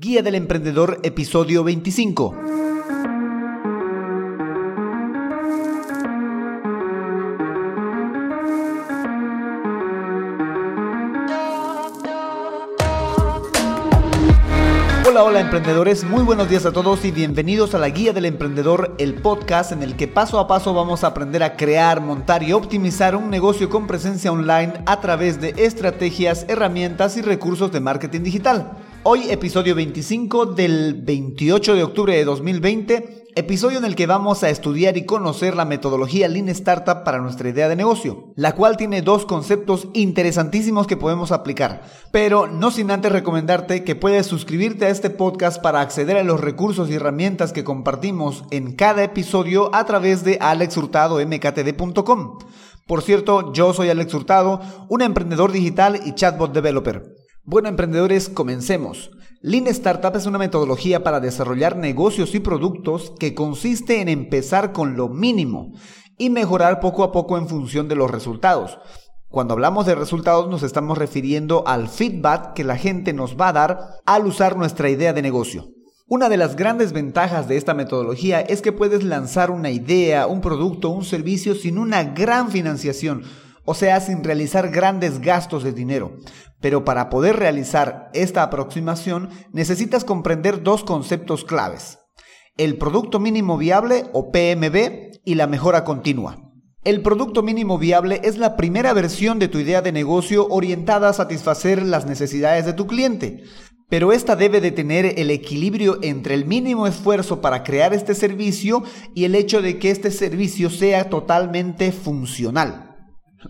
Guía del Emprendedor, episodio 25. Hola, hola emprendedores, muy buenos días a todos y bienvenidos a la Guía del Emprendedor, el podcast en el que paso a paso vamos a aprender a crear, montar y optimizar un negocio con presencia online a través de estrategias, herramientas y recursos de marketing digital. Hoy episodio 25 del 28 de octubre de 2020, episodio en el que vamos a estudiar y conocer la metodología Lean Startup para nuestra idea de negocio, la cual tiene dos conceptos interesantísimos que podemos aplicar. Pero no sin antes recomendarte que puedes suscribirte a este podcast para acceder a los recursos y herramientas que compartimos en cada episodio a través de alexhurtadomktd.com. Por cierto, yo soy Alex Hurtado, un emprendedor digital y chatbot developer. Bueno, emprendedores, comencemos. Lean Startup es una metodología para desarrollar negocios y productos que consiste en empezar con lo mínimo y mejorar poco a poco en función de los resultados. Cuando hablamos de resultados nos estamos refiriendo al feedback que la gente nos va a dar al usar nuestra idea de negocio. Una de las grandes ventajas de esta metodología es que puedes lanzar una idea, un producto, un servicio sin una gran financiación o sea, sin realizar grandes gastos de dinero. Pero para poder realizar esta aproximación necesitas comprender dos conceptos claves. El Producto Mínimo Viable o PMB y la mejora continua. El Producto Mínimo Viable es la primera versión de tu idea de negocio orientada a satisfacer las necesidades de tu cliente. Pero esta debe de tener el equilibrio entre el mínimo esfuerzo para crear este servicio y el hecho de que este servicio sea totalmente funcional.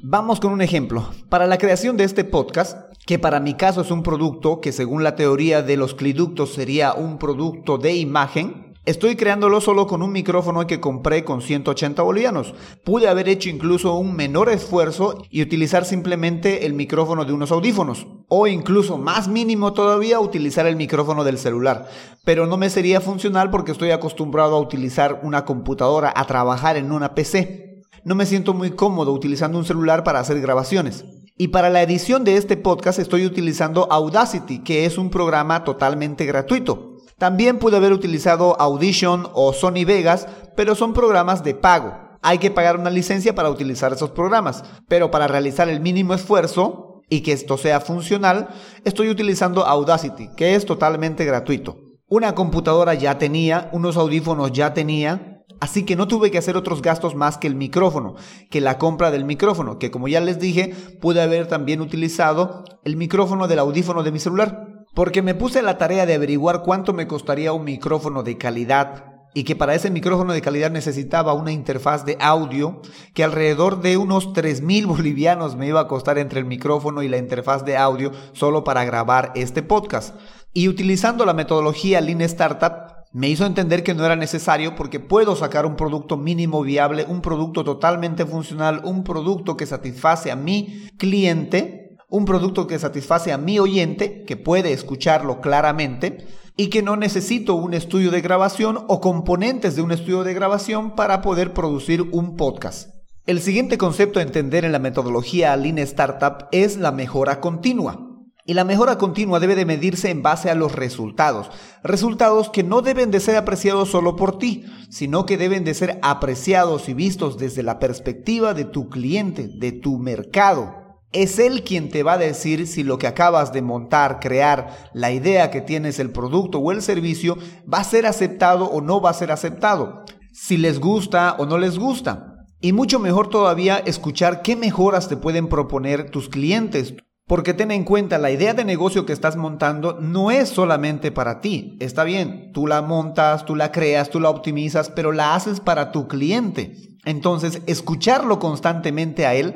Vamos con un ejemplo. Para la creación de este podcast, que para mi caso es un producto que según la teoría de los cliductos sería un producto de imagen, estoy creándolo solo con un micrófono que compré con 180 bolivianos. Pude haber hecho incluso un menor esfuerzo y utilizar simplemente el micrófono de unos audífonos. O incluso más mínimo todavía utilizar el micrófono del celular. Pero no me sería funcional porque estoy acostumbrado a utilizar una computadora, a trabajar en una PC no me siento muy cómodo utilizando un celular para hacer grabaciones. Y para la edición de este podcast estoy utilizando Audacity, que es un programa totalmente gratuito. También pude haber utilizado Audition o Sony Vegas, pero son programas de pago. Hay que pagar una licencia para utilizar esos programas, pero para realizar el mínimo esfuerzo y que esto sea funcional, estoy utilizando Audacity, que es totalmente gratuito. Una computadora ya tenía, unos audífonos ya tenía, Así que no tuve que hacer otros gastos más que el micrófono, que la compra del micrófono, que como ya les dije, pude haber también utilizado el micrófono del audífono de mi celular. Porque me puse la tarea de averiguar cuánto me costaría un micrófono de calidad y que para ese micrófono de calidad necesitaba una interfaz de audio que alrededor de unos 3.000 bolivianos me iba a costar entre el micrófono y la interfaz de audio solo para grabar este podcast. Y utilizando la metodología Lean Startup, me hizo entender que no era necesario porque puedo sacar un producto mínimo viable, un producto totalmente funcional, un producto que satisface a mi cliente, un producto que satisface a mi oyente, que puede escucharlo claramente y que no necesito un estudio de grabación o componentes de un estudio de grabación para poder producir un podcast. El siguiente concepto a entender en la metodología Lean Startup es la mejora continua. Y la mejora continua debe de medirse en base a los resultados. Resultados que no deben de ser apreciados solo por ti, sino que deben de ser apreciados y vistos desde la perspectiva de tu cliente, de tu mercado. Es él quien te va a decir si lo que acabas de montar, crear, la idea que tienes, el producto o el servicio, va a ser aceptado o no va a ser aceptado. Si les gusta o no les gusta. Y mucho mejor todavía escuchar qué mejoras te pueden proponer tus clientes, porque ten en cuenta, la idea de negocio que estás montando no es solamente para ti. Está bien, tú la montas, tú la creas, tú la optimizas, pero la haces para tu cliente. Entonces, escucharlo constantemente a él,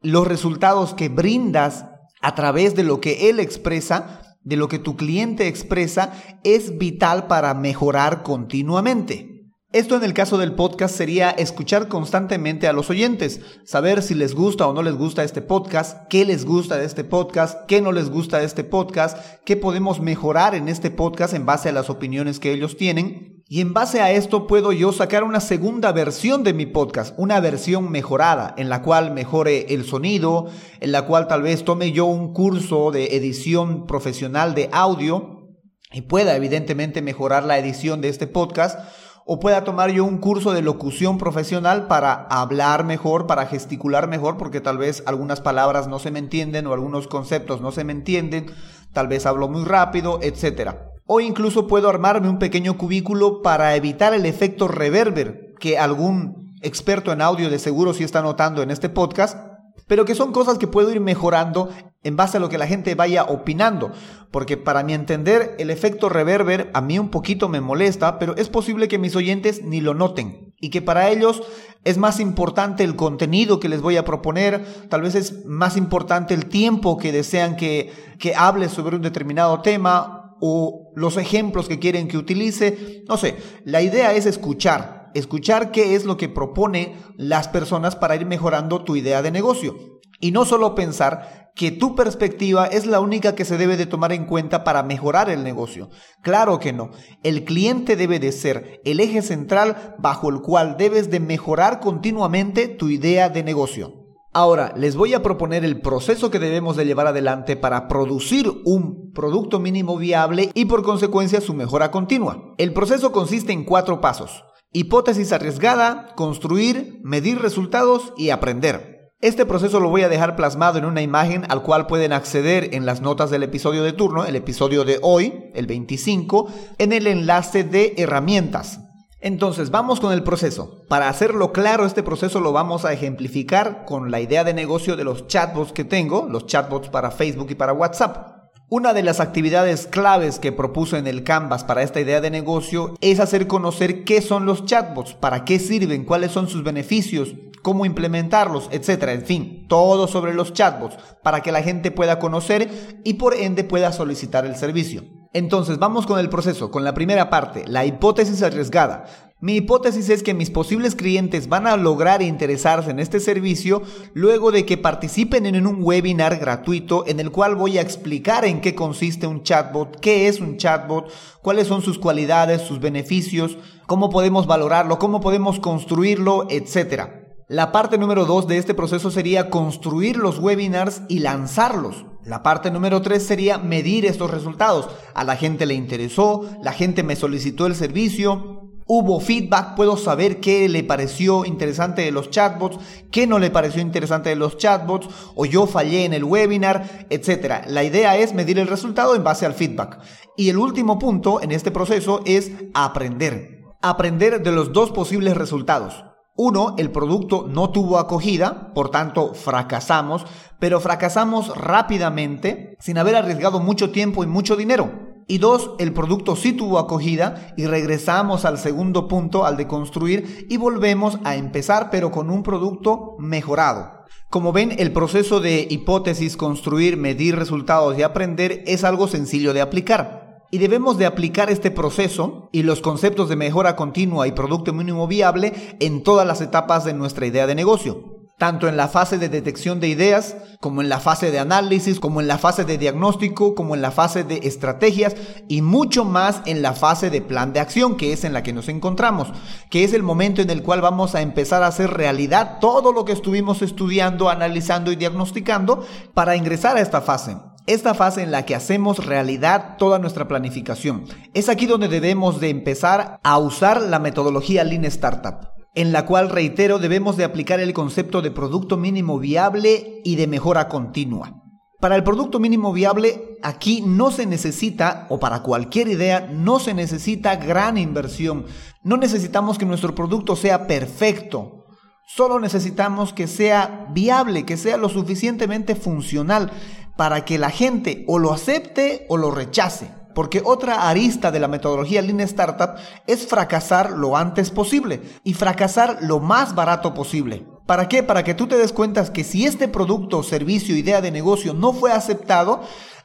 los resultados que brindas a través de lo que él expresa, de lo que tu cliente expresa, es vital para mejorar continuamente. Esto en el caso del podcast sería escuchar constantemente a los oyentes, saber si les gusta o no les gusta este podcast, qué les gusta de este podcast, qué no les gusta de este podcast, qué podemos mejorar en este podcast en base a las opiniones que ellos tienen. Y en base a esto puedo yo sacar una segunda versión de mi podcast, una versión mejorada, en la cual mejore el sonido, en la cual tal vez tome yo un curso de edición profesional de audio y pueda evidentemente mejorar la edición de este podcast o pueda tomar yo un curso de locución profesional para hablar mejor, para gesticular mejor, porque tal vez algunas palabras no se me entienden o algunos conceptos no se me entienden, tal vez hablo muy rápido, etc. O incluso puedo armarme un pequeño cubículo para evitar el efecto reverber que algún experto en audio de seguro sí está notando en este podcast pero que son cosas que puedo ir mejorando en base a lo que la gente vaya opinando, porque para mi entender el efecto reverber a mí un poquito me molesta, pero es posible que mis oyentes ni lo noten y que para ellos es más importante el contenido que les voy a proponer, tal vez es más importante el tiempo que desean que, que hable sobre un determinado tema o los ejemplos que quieren que utilice, no sé, la idea es escuchar escuchar qué es lo que propone las personas para ir mejorando tu idea de negocio. Y no solo pensar que tu perspectiva es la única que se debe de tomar en cuenta para mejorar el negocio. Claro que no. El cliente debe de ser el eje central bajo el cual debes de mejorar continuamente tu idea de negocio. Ahora, les voy a proponer el proceso que debemos de llevar adelante para producir un producto mínimo viable y por consecuencia su mejora continua. El proceso consiste en cuatro pasos. Hipótesis arriesgada, construir, medir resultados y aprender. Este proceso lo voy a dejar plasmado en una imagen al cual pueden acceder en las notas del episodio de turno, el episodio de hoy, el 25, en el enlace de herramientas. Entonces, vamos con el proceso. Para hacerlo claro, este proceso lo vamos a ejemplificar con la idea de negocio de los chatbots que tengo, los chatbots para Facebook y para WhatsApp. Una de las actividades claves que propuso en el Canvas para esta idea de negocio es hacer conocer qué son los chatbots, para qué sirven, cuáles son sus beneficios, cómo implementarlos, etcétera. En fin, todo sobre los chatbots para que la gente pueda conocer y por ende pueda solicitar el servicio. Entonces, vamos con el proceso, con la primera parte, la hipótesis arriesgada. Mi hipótesis es que mis posibles clientes van a lograr interesarse en este servicio luego de que participen en un webinar gratuito en el cual voy a explicar en qué consiste un chatbot, qué es un chatbot, cuáles son sus cualidades, sus beneficios, cómo podemos valorarlo, cómo podemos construirlo, etc. La parte número dos de este proceso sería construir los webinars y lanzarlos. La parte número tres sería medir estos resultados. A la gente le interesó, la gente me solicitó el servicio, hubo feedback, puedo saber qué le pareció interesante de los chatbots, qué no le pareció interesante de los chatbots, o yo fallé en el webinar, etc. La idea es medir el resultado en base al feedback. Y el último punto en este proceso es aprender. Aprender de los dos posibles resultados. Uno, el producto no tuvo acogida, por tanto fracasamos, pero fracasamos rápidamente sin haber arriesgado mucho tiempo y mucho dinero. Y dos, el producto sí tuvo acogida y regresamos al segundo punto, al de construir, y volvemos a empezar, pero con un producto mejorado. Como ven, el proceso de hipótesis, construir, medir resultados y aprender es algo sencillo de aplicar. Y debemos de aplicar este proceso y los conceptos de mejora continua y producto mínimo viable en todas las etapas de nuestra idea de negocio tanto en la fase de detección de ideas, como en la fase de análisis, como en la fase de diagnóstico, como en la fase de estrategias y mucho más en la fase de plan de acción, que es en la que nos encontramos, que es el momento en el cual vamos a empezar a hacer realidad todo lo que estuvimos estudiando, analizando y diagnosticando para ingresar a esta fase esta fase en la que hacemos realidad toda nuestra planificación. Es aquí donde debemos de empezar a usar la metodología Lean Startup en la cual, reitero, debemos de aplicar el concepto de producto mínimo viable y de mejora continua. Para el producto mínimo viable, aquí no se necesita, o para cualquier idea, no se necesita gran inversión. No necesitamos que nuestro producto sea perfecto. Solo necesitamos que sea viable, que sea lo suficientemente funcional para que la gente o lo acepte o lo rechace. Porque otra arista de la metodología Lean Startup es fracasar lo antes posible y fracasar lo más barato posible. ¿Para qué? Para que tú te des cuenta que si este producto, servicio, idea de negocio no fue aceptado,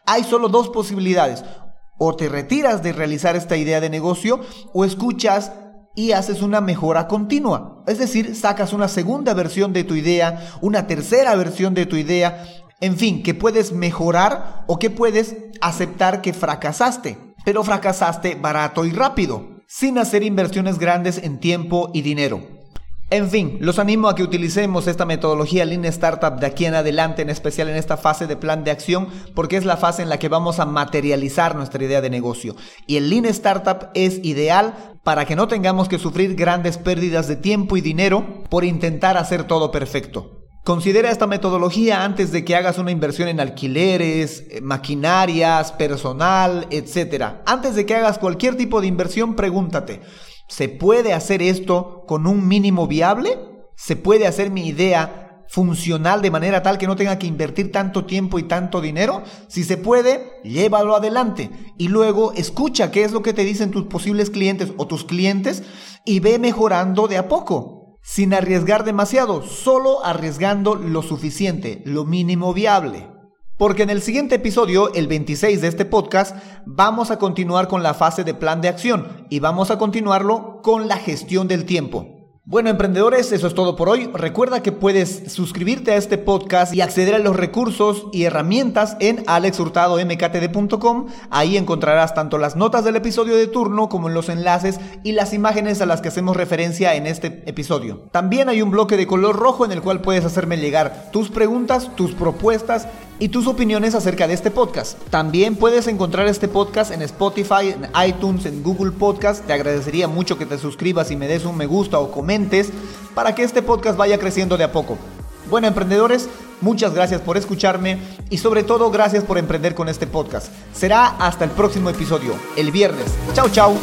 hay solo dos posibilidades. O te retiras de realizar esta idea de negocio o escuchas y haces una mejora continua. Es decir, sacas una segunda versión de tu idea, una tercera versión de tu idea en fin, que puedes mejorar o que puedes aceptar que fracasaste, pero fracasaste barato y rápido, sin hacer inversiones grandes en tiempo y dinero. En fin, los animo a que utilicemos esta metodología Lean Startup de aquí en adelante, en especial en esta fase de plan de acción, porque es la fase en la que vamos a materializar nuestra idea de negocio. Y el Lean Startup es ideal para que no tengamos que sufrir grandes pérdidas de tiempo y dinero por intentar hacer todo perfecto. Considera esta metodología antes de que hagas una inversión en alquileres, eh, maquinarias, personal, etc. Antes de que hagas cualquier tipo de inversión, pregúntate, ¿Se puede hacer esto con un mínimo viable? ¿Se puede hacer mi idea funcional de manera tal que no tenga que invertir tanto tiempo y tanto dinero? Si se puede, llévalo adelante y luego escucha qué es lo que te dicen tus posibles clientes o tus clientes y ve mejorando de a poco, sin arriesgar demasiado, solo arriesgando lo suficiente, lo mínimo viable. Porque en el siguiente episodio, el 26 de este podcast, vamos a continuar con la fase de plan de acción y vamos a continuarlo con la gestión del tiempo. Bueno, emprendedores, eso es todo por hoy. Recuerda que puedes suscribirte a este podcast y acceder a los recursos y herramientas en alexhurtadomktd.com. Ahí encontrarás tanto las notas del episodio de turno como los enlaces y las imágenes a las que hacemos referencia en este episodio. También hay un bloque de color rojo en el cual puedes hacerme llegar tus preguntas, tus propuestas y tus opiniones acerca de este podcast. También puedes encontrar este podcast en Spotify, en iTunes, en Google Podcast. Te agradecería mucho que te suscribas y me des un me gusta o comentes para que este podcast vaya creciendo de a poco. Bueno, emprendedores, muchas gracias por escucharme y sobre todo gracias por emprender con este podcast. Será hasta el próximo episodio, el viernes. Chao, chao.